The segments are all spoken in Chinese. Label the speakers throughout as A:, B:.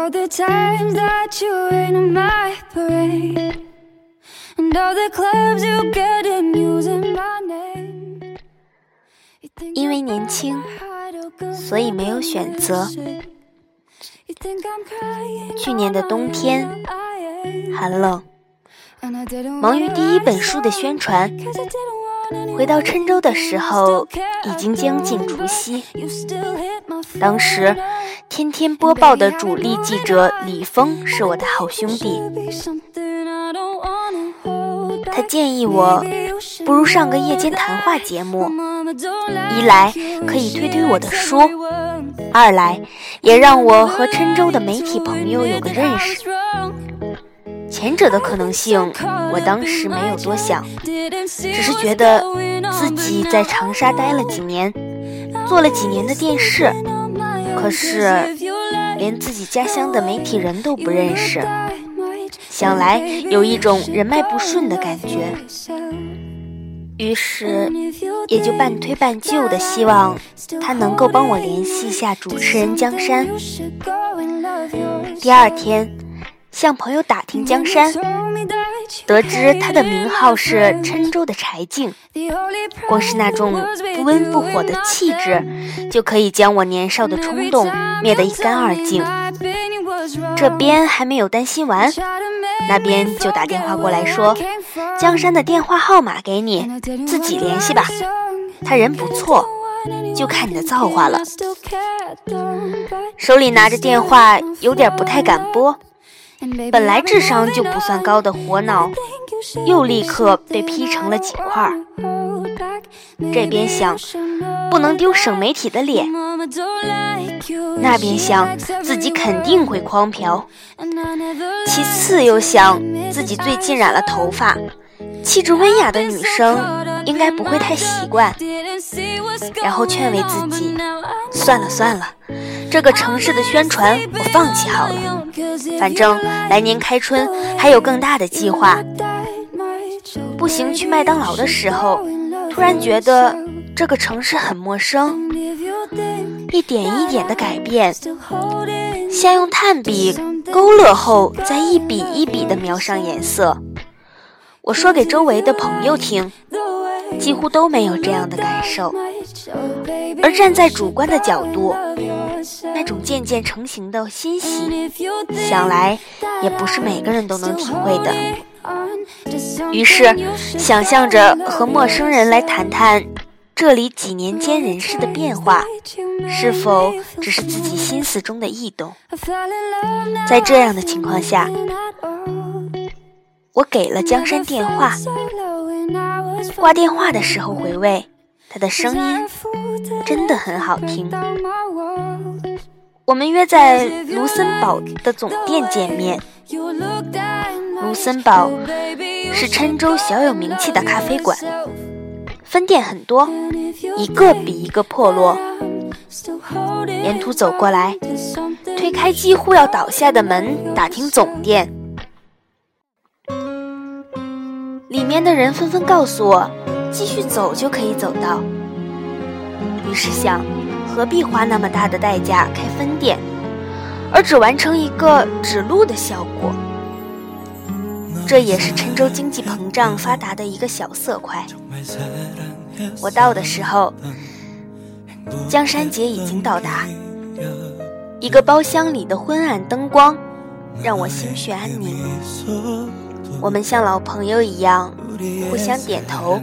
A: all the times that you rain on my parade. And all the clubs you get in using my name. You think
B: 因为年轻
A: ，I'm
B: 所以没有选择。去年的冬天.寒冷忙于第一本书的宣传。回到郴州的时候已经将近除夕。当时天天播报的主力记者李峰是我的好兄弟。他建议我不如上个夜间谈话节目。一来可以推推我的书二来也让我和郴州的媒体朋友有个认识。前者的可能性，我当时没有多想，只是觉得自己在长沙待了几年，做了几年的电视，可是连自己家乡的媒体人都不认识，想来有一种人脉不顺的感觉。于是也就半推半就的希望他能够帮我联系一下主持人江山。第二天，向朋友打听江山，得知他的名号是郴州的柴静，光是那种不温不火的气质，就可以将我年少的冲动灭得一干二净。这边还没有担心完，那边就打电话过来说，江山的电话号码给你，自己联系吧。他人不错，就看你的造化了。手里拿着电话，有点不太敢拨。本来智商就不算高的火脑，又立刻被劈成了几块儿。这边想，不能丢省媒体的脸；那边想，自己肯定会诓嫖。其次又想，自己最近染了头发，气质温雅的女生应该不会太习惯。然后劝慰自己，算了算了，这个城市的宣传我放弃好了。反正来年开春还有更大的计划。步行去麦当劳的时候，突然觉得这个城市很陌生，一点一点的改变，先用炭笔勾勒后再一笔一笔的描上颜色。我说给周围的朋友听，几乎都没有这样的感受。而站在主观的角度，那种渐渐成型的欣喜，想来也不是每个人都能体会的。于是，想象着和陌生人来谈谈这里几年间人事的变化，是否只是自己心思中的异动？在这样的情况下，我给了江山电话。挂电话的时候回味，他的声音真的很好听。我们约在卢森堡的总店见面。卢森堡是郴州小有名气的咖啡馆，分店很多，一个比一个破落。沿途走过来，推开几乎要倒下的门，打听总店。里面的人纷纷告诉我，继续走就可以走到。于是想，何必花那么大的代价开分店，而只完成一个指路的效果？这也是郴州经济膨胀发达的一个小色块。我到的时候，江山节已经到达。一个包厢里的昏暗灯光，让我心绪安宁。我们像老朋友一样互相点头，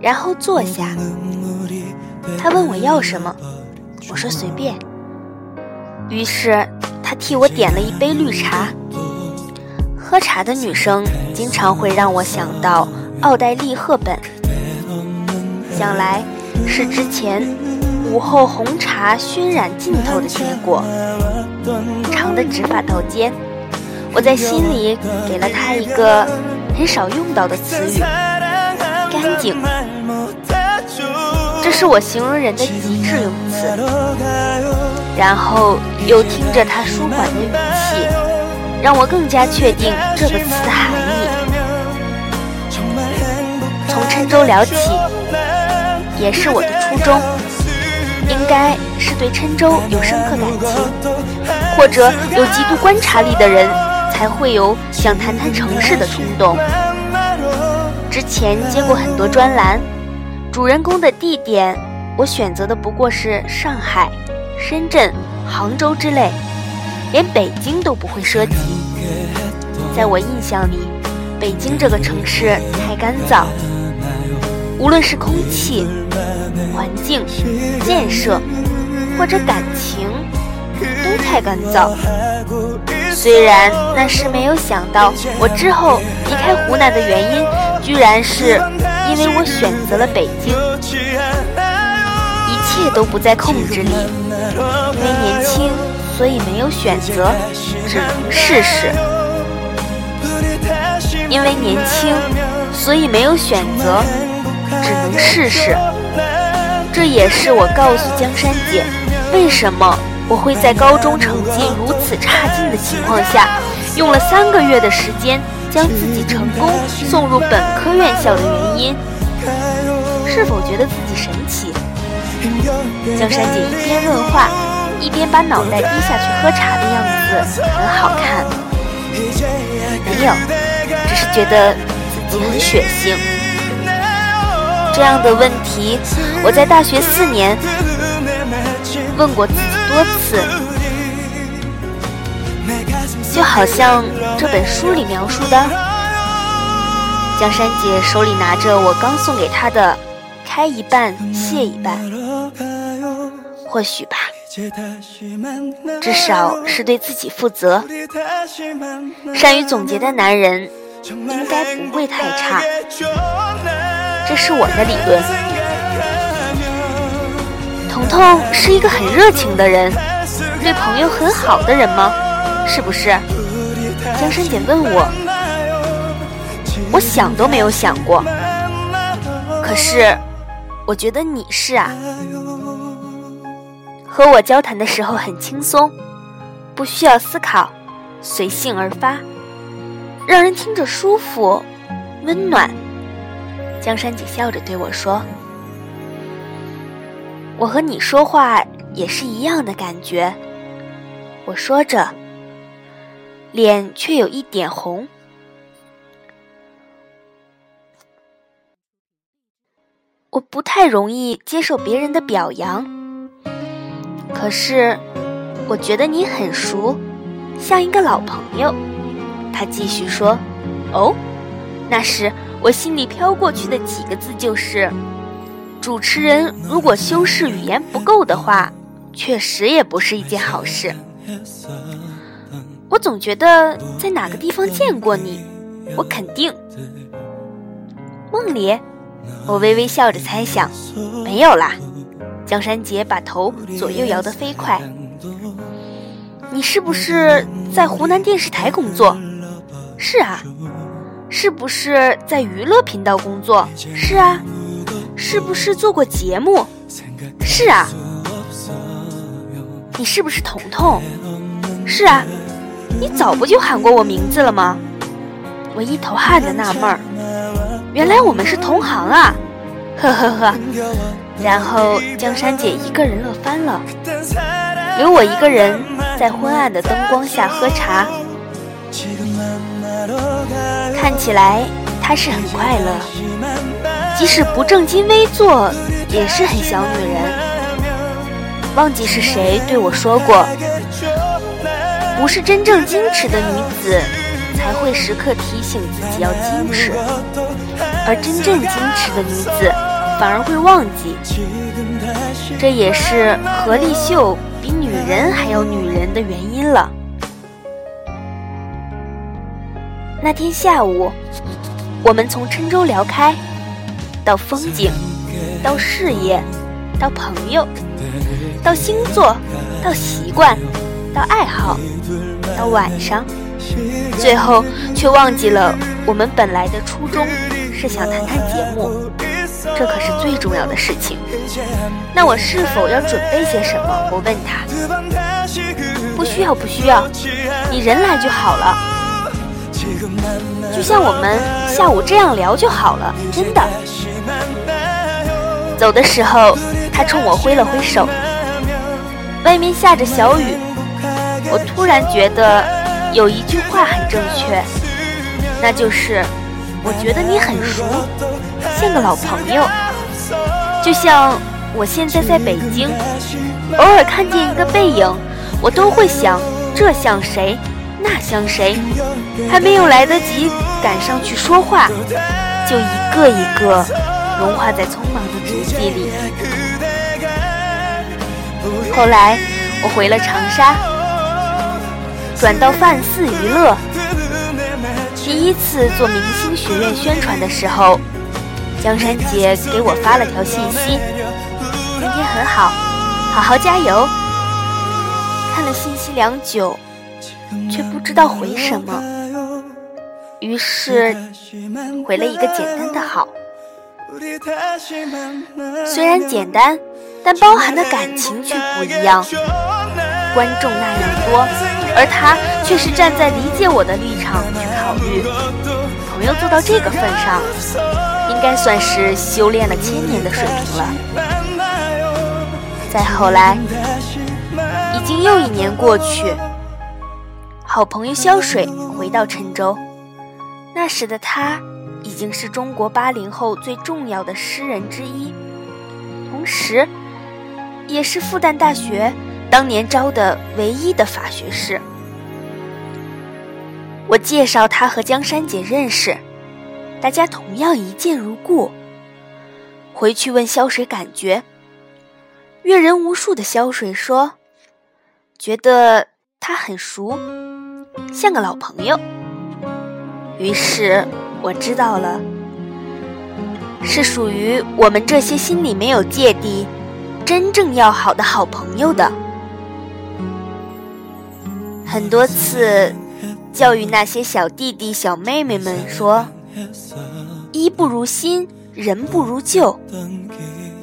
B: 然后坐下。他问我要什么，我说随便。于是他替我点了一杯绿茶。喝茶的女生经常会让我想到奥黛丽·赫本，想来是之前午后红茶熏染尽头的结果。长的直发到肩，我在心里给了她一个很少用到的词语——干净。这是我形容人的极致用词。然后又听着他舒缓的语气。让我更加确定这个词的含义。从郴州聊起，也是我的初衷，应该是对郴州有深刻感情，或者有极度观察力的人，才会有想谈谈城市的冲动。之前接过很多专栏，主人公的地点，我选择的不过是上海、深圳、杭州之类，连北京都不会涉及。在我印象里，北京这个城市太干燥，无论是空气、环境、建设，或者感情，都太干燥。虽然那时没有想到，我之后离开湖南的原因，居然是因为我选择了北京。一切都不在控制里，因为年轻，所以没有选择，只能试试。因为年轻，所以没有选择，只能试试。这也是我告诉江山姐，为什么我会在高中成绩如此差劲的情况下，用了三个月的时间将自己成功送入本科院校的原因。是否觉得自己神奇？江山姐一边问话，一边把脑袋低下去喝茶的样子很好看。没有。只是觉得自己很血腥。这样的问题，我在大学四年问过自己多次，就好像这本书里描述的，江山姐手里拿着我刚送给她的“开一半，谢一半”，或许吧，至少是对自己负责。善于总结的男人。应该不会太差，这是我的理论。彤彤是一个很热情的人，对朋友很好的人吗？是不是？江山姐问我，我想都没有想过。可是，我觉得你是啊。和我交谈的时候很轻松，不需要思考，随性而发。让人听着舒服、温暖。江山姐笑着对我说：“我和你说话也是一样的感觉。”我说着，脸却有一点红。我不太容易接受别人的表扬，可是我觉得你很熟，像一个老朋友。他继续说：“哦，那时我心里飘过去的几个字就是，主持人如果修饰语言不够的话，确实也不是一件好事。我总觉得在哪个地方见过你，我肯定。梦里，我微微笑着猜想，没有啦。江山杰把头左右摇得飞快。你是不是在湖南电视台工作？”是啊，是不是在娱乐频道工作？是啊，是不是做过节目？是啊，你是不是彤彤？是啊，你早不就喊过我名字了吗？我一头汗的纳闷儿，原来我们是同行啊！呵呵呵，然后江山姐一个人乐翻了，留我一个人在昏暗的灯光下喝茶。看起来她是很快乐，即使不正襟危坐，也是很小女人。忘记是谁对我说过，不是真正矜持的女子才会时刻提醒自己要矜持，而真正矜持的女子反而会忘记。这也是何丽秀比女人还要女人的原因了。那天下午，我们从郴州聊开，到风景，到事业，到朋友，到星座，到习惯，到爱好，到晚上，最后却忘记了我们本来的初衷是想谈谈节目，这可是最重要的事情。那我是否要准备些什么？我问他。不需要，不需要，你人来就好了。就像我们下午这样聊就好了，真的。走的时候，他冲我挥了挥手。外面下着小雨，我突然觉得有一句话很正确，那就是我觉得你很熟，像个老朋友。就像我现在在北京，偶尔看见一个背影，我都会想这像谁，那像谁，还没有来得及赶上去说话，就一个一个融化在匆忙的足迹里。后来我回了长沙，转到范四娱乐。第一次做明星学院宣传的时候，江山姐给我发了条信息：“今天很好，好好加油。”看了信息良久，却不知道回什么，于是回了一个简单的“好”。虽然简单。但包含的感情却不一样，观众那样多，而他却是站在理解我的立场去考虑。朋友做到这个份上，应该算是修炼了千年的水平了。再后来，已经又一年过去，好朋友萧水回到郴州，那时的他已经是中国八零后最重要的诗人之一，同时。也是复旦大学当年招的唯一的法学士。我介绍他和江山姐认识，大家同样一见如故。回去问萧水感觉，阅人无数的萧水说，觉得他很熟，像个老朋友。于是我知道了，是属于我们这些心里没有芥蒂。真正要好的好朋友的，很多次教育那些小弟弟小妹妹们说：“衣不如新，人不如旧。”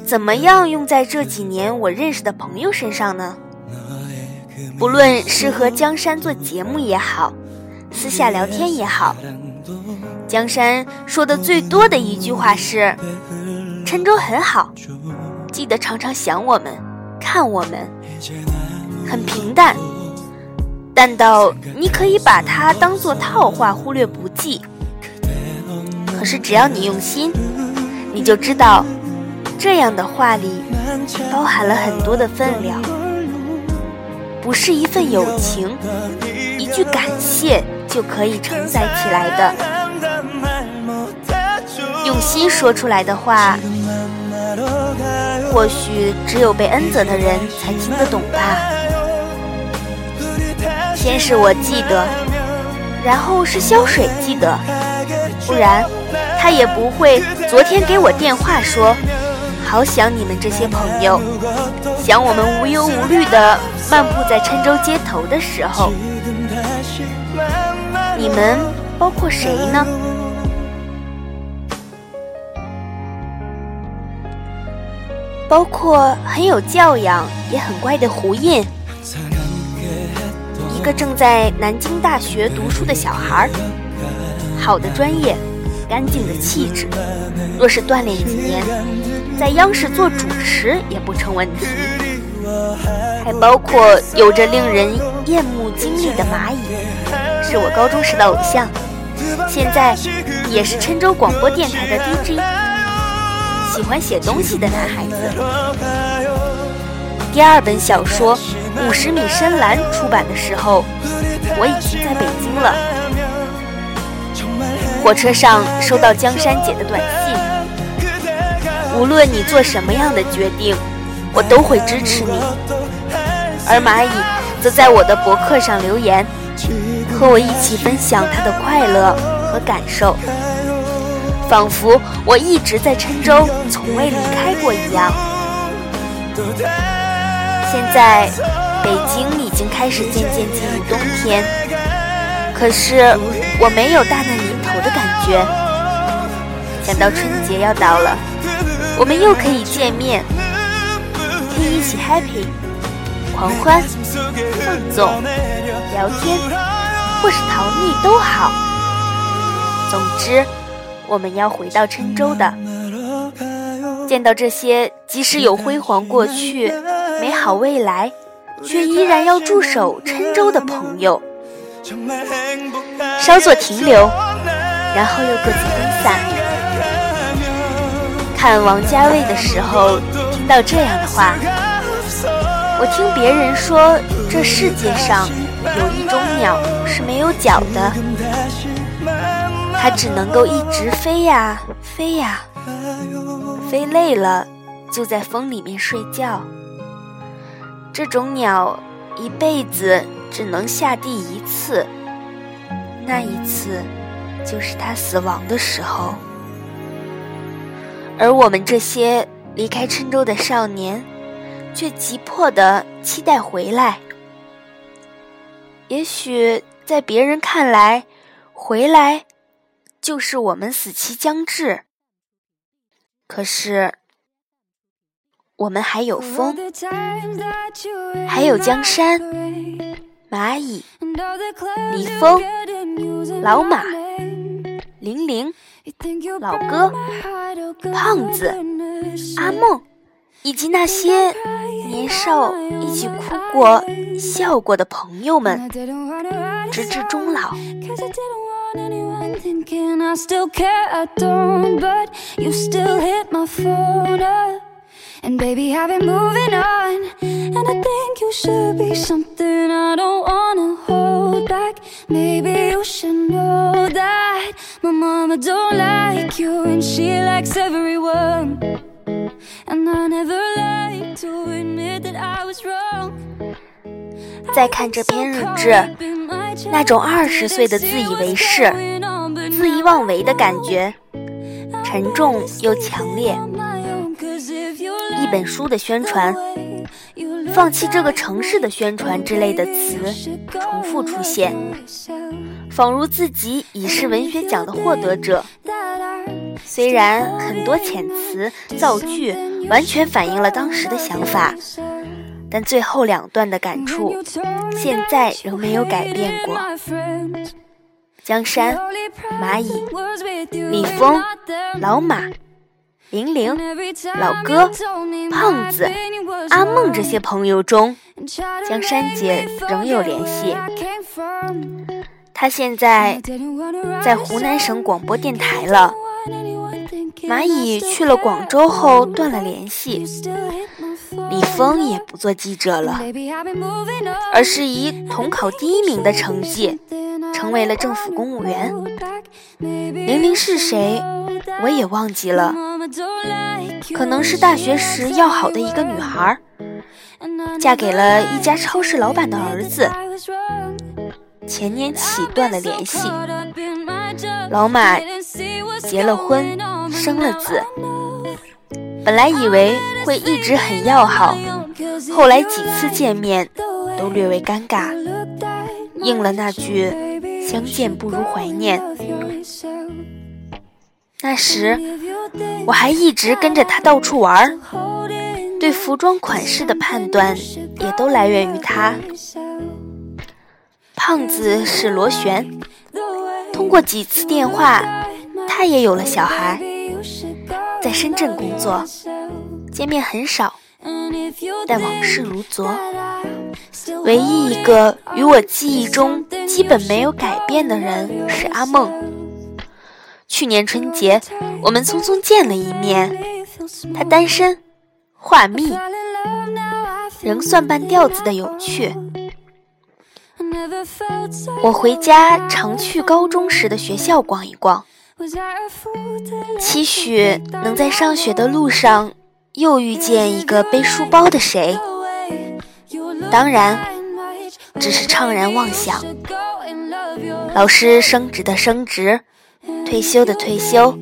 B: 怎么样用在这几年我认识的朋友身上呢？不论是和江山做节目也好，私下聊天也好，江山说的最多的一句话是：“郴州很好。”记得常常想我们，看我们，很平淡，淡到你可以把它当做套话，忽略不计。可是只要你用心，你就知道，这样的话里包含了很多的分量，不是一份友情，一句感谢就可以承载起来的。用心说出来的话。或许只有被恩泽的人才听得懂吧。先是我记得，然后是潇水记得，不然他也不会昨天给我电话说，好想你们这些朋友，想我们无忧无虑的漫步在郴州街头的时候，你们包括谁呢？包括很有教养也很乖的胡印，个正在南京大学读书的小孩，好的专业，干净的气质，若是锻炼几年，在央视做主持也不成问题。还包括有着令人艳目惊丽的蚂蚁，是我高中时的偶像，现在也是郴州广播电台的 DJ。喜欢写东西的男孩子。第二本小说《五十米深蓝》出版的时候，我已经在北京了。火车上收到江山姐的短信，无论你做什么样的决定，我都会支持你。而蚂蚁则在我的博客上留言，和我一起分享他的快乐和感受。仿佛我一直在郴州，从未离开过一样。现在北京已经开始渐渐进入冬天，可是我没有大难临头的感觉。想到春节要到了，我们又可以见面，可以一起 happy、狂欢、放纵、聊天，或是逃匿都好。总之。我们要回到郴州的，见到这些即使有辉煌过去、美好未来，却依然要驻守郴州的朋友，稍作停留，然后又各自分散。看王家卫的时候，听到这样的话，我听别人说，这世界上有一种鸟是没有脚的，它只能够一直飞呀飞呀，飞累了就在风里面睡觉。这种鸟一辈子只能下地一次，那一次就是它死亡的时候。而我们这些离开郴州的少年，却急迫地期待回来。也许在别人看来，回来就是我们死期将至。可是。我们还有风，还有江山、蚂蚁、李峰、老马、玲玲、老哥、胖子、阿梦，以及那些年少一起哭过、笑过的朋友们，直至终老。And baby, I've been moving on. And I think you should be something I don't wanna hold back. Maybe you should know that my mama don't like you and she likes everyone. And I never like to admit that I was wrong. 再看这篇日志，那种二十岁的自以为是、恣意妄为的感觉，沉重又强烈。一本书的宣传，放弃这个城市的宣传之类的词重复出现，仿如自己已是文学奖的获得者。虽然很多遣词造句完全反映了当时的想法，但最后两段的感触现在仍没有改变过。江山、蚂蚁、李峰、老马。玲玲、老哥、胖子、阿梦这些朋友中，江山姐仍有联系。她现在在湖南省广播电台了。蚂蚁去了广州后断了联系。李峰也不做记者了，而是以统考第一名的成绩成为了政府公务员。玲玲是谁？我也忘记了，可能是大学时要好的一个女孩，嫁给了一家超市老板的儿子，前年起断了联系。老马结了婚，生了子，本来以为会一直很要好，后来几次见面都略微尴尬，应了那句“相见不如怀念”。那时，我还一直跟着他到处玩儿，对服装款式的判断也都来源于他。胖子是螺旋，通过几次电话，他也有了小孩，在深圳工作，见面很少，但往事如昨。唯一一个与我记忆中基本没有改变的人是阿梦。去年春节，我们匆匆见了一面。他单身，话密，仍算半吊子的有趣。我回家常去高中时的学校逛一逛，期许能在上学的路上又遇见一个背书包的谁。当然，只是怅然妄想。老师升职的升职。退休的退休，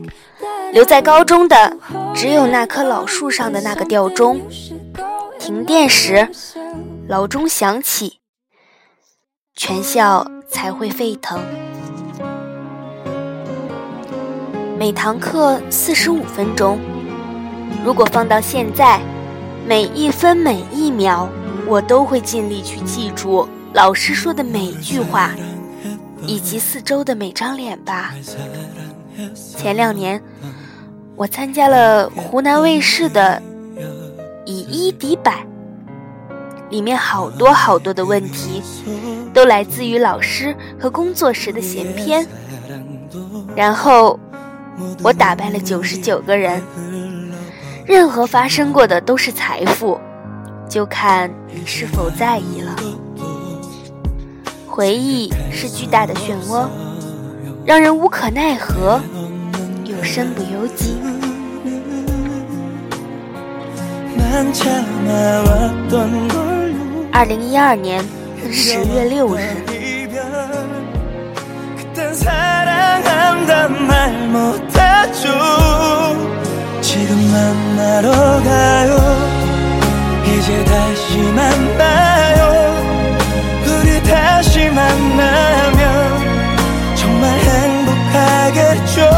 B: 留在高中的只有那棵老树上的那个吊钟。停电时，老钟响起，全校才会沸腾。每堂课四十五分钟，如果放到现在，每一分每一秒，我都会尽力去记住老师说的每一句话。以及四周的每张脸吧。前两年，我参加了湖南卫视的《以一敌百》，里面好多好多的问题，都来自于老师和工作时的闲篇。然后，我打败了九十九个人。任何发生过的都是财富，就看你是否在意了。回忆是巨大的漩涡，让人无可奈何，又身不由己。二零一二年十月六日。 만나면 정말 행복하겠죠?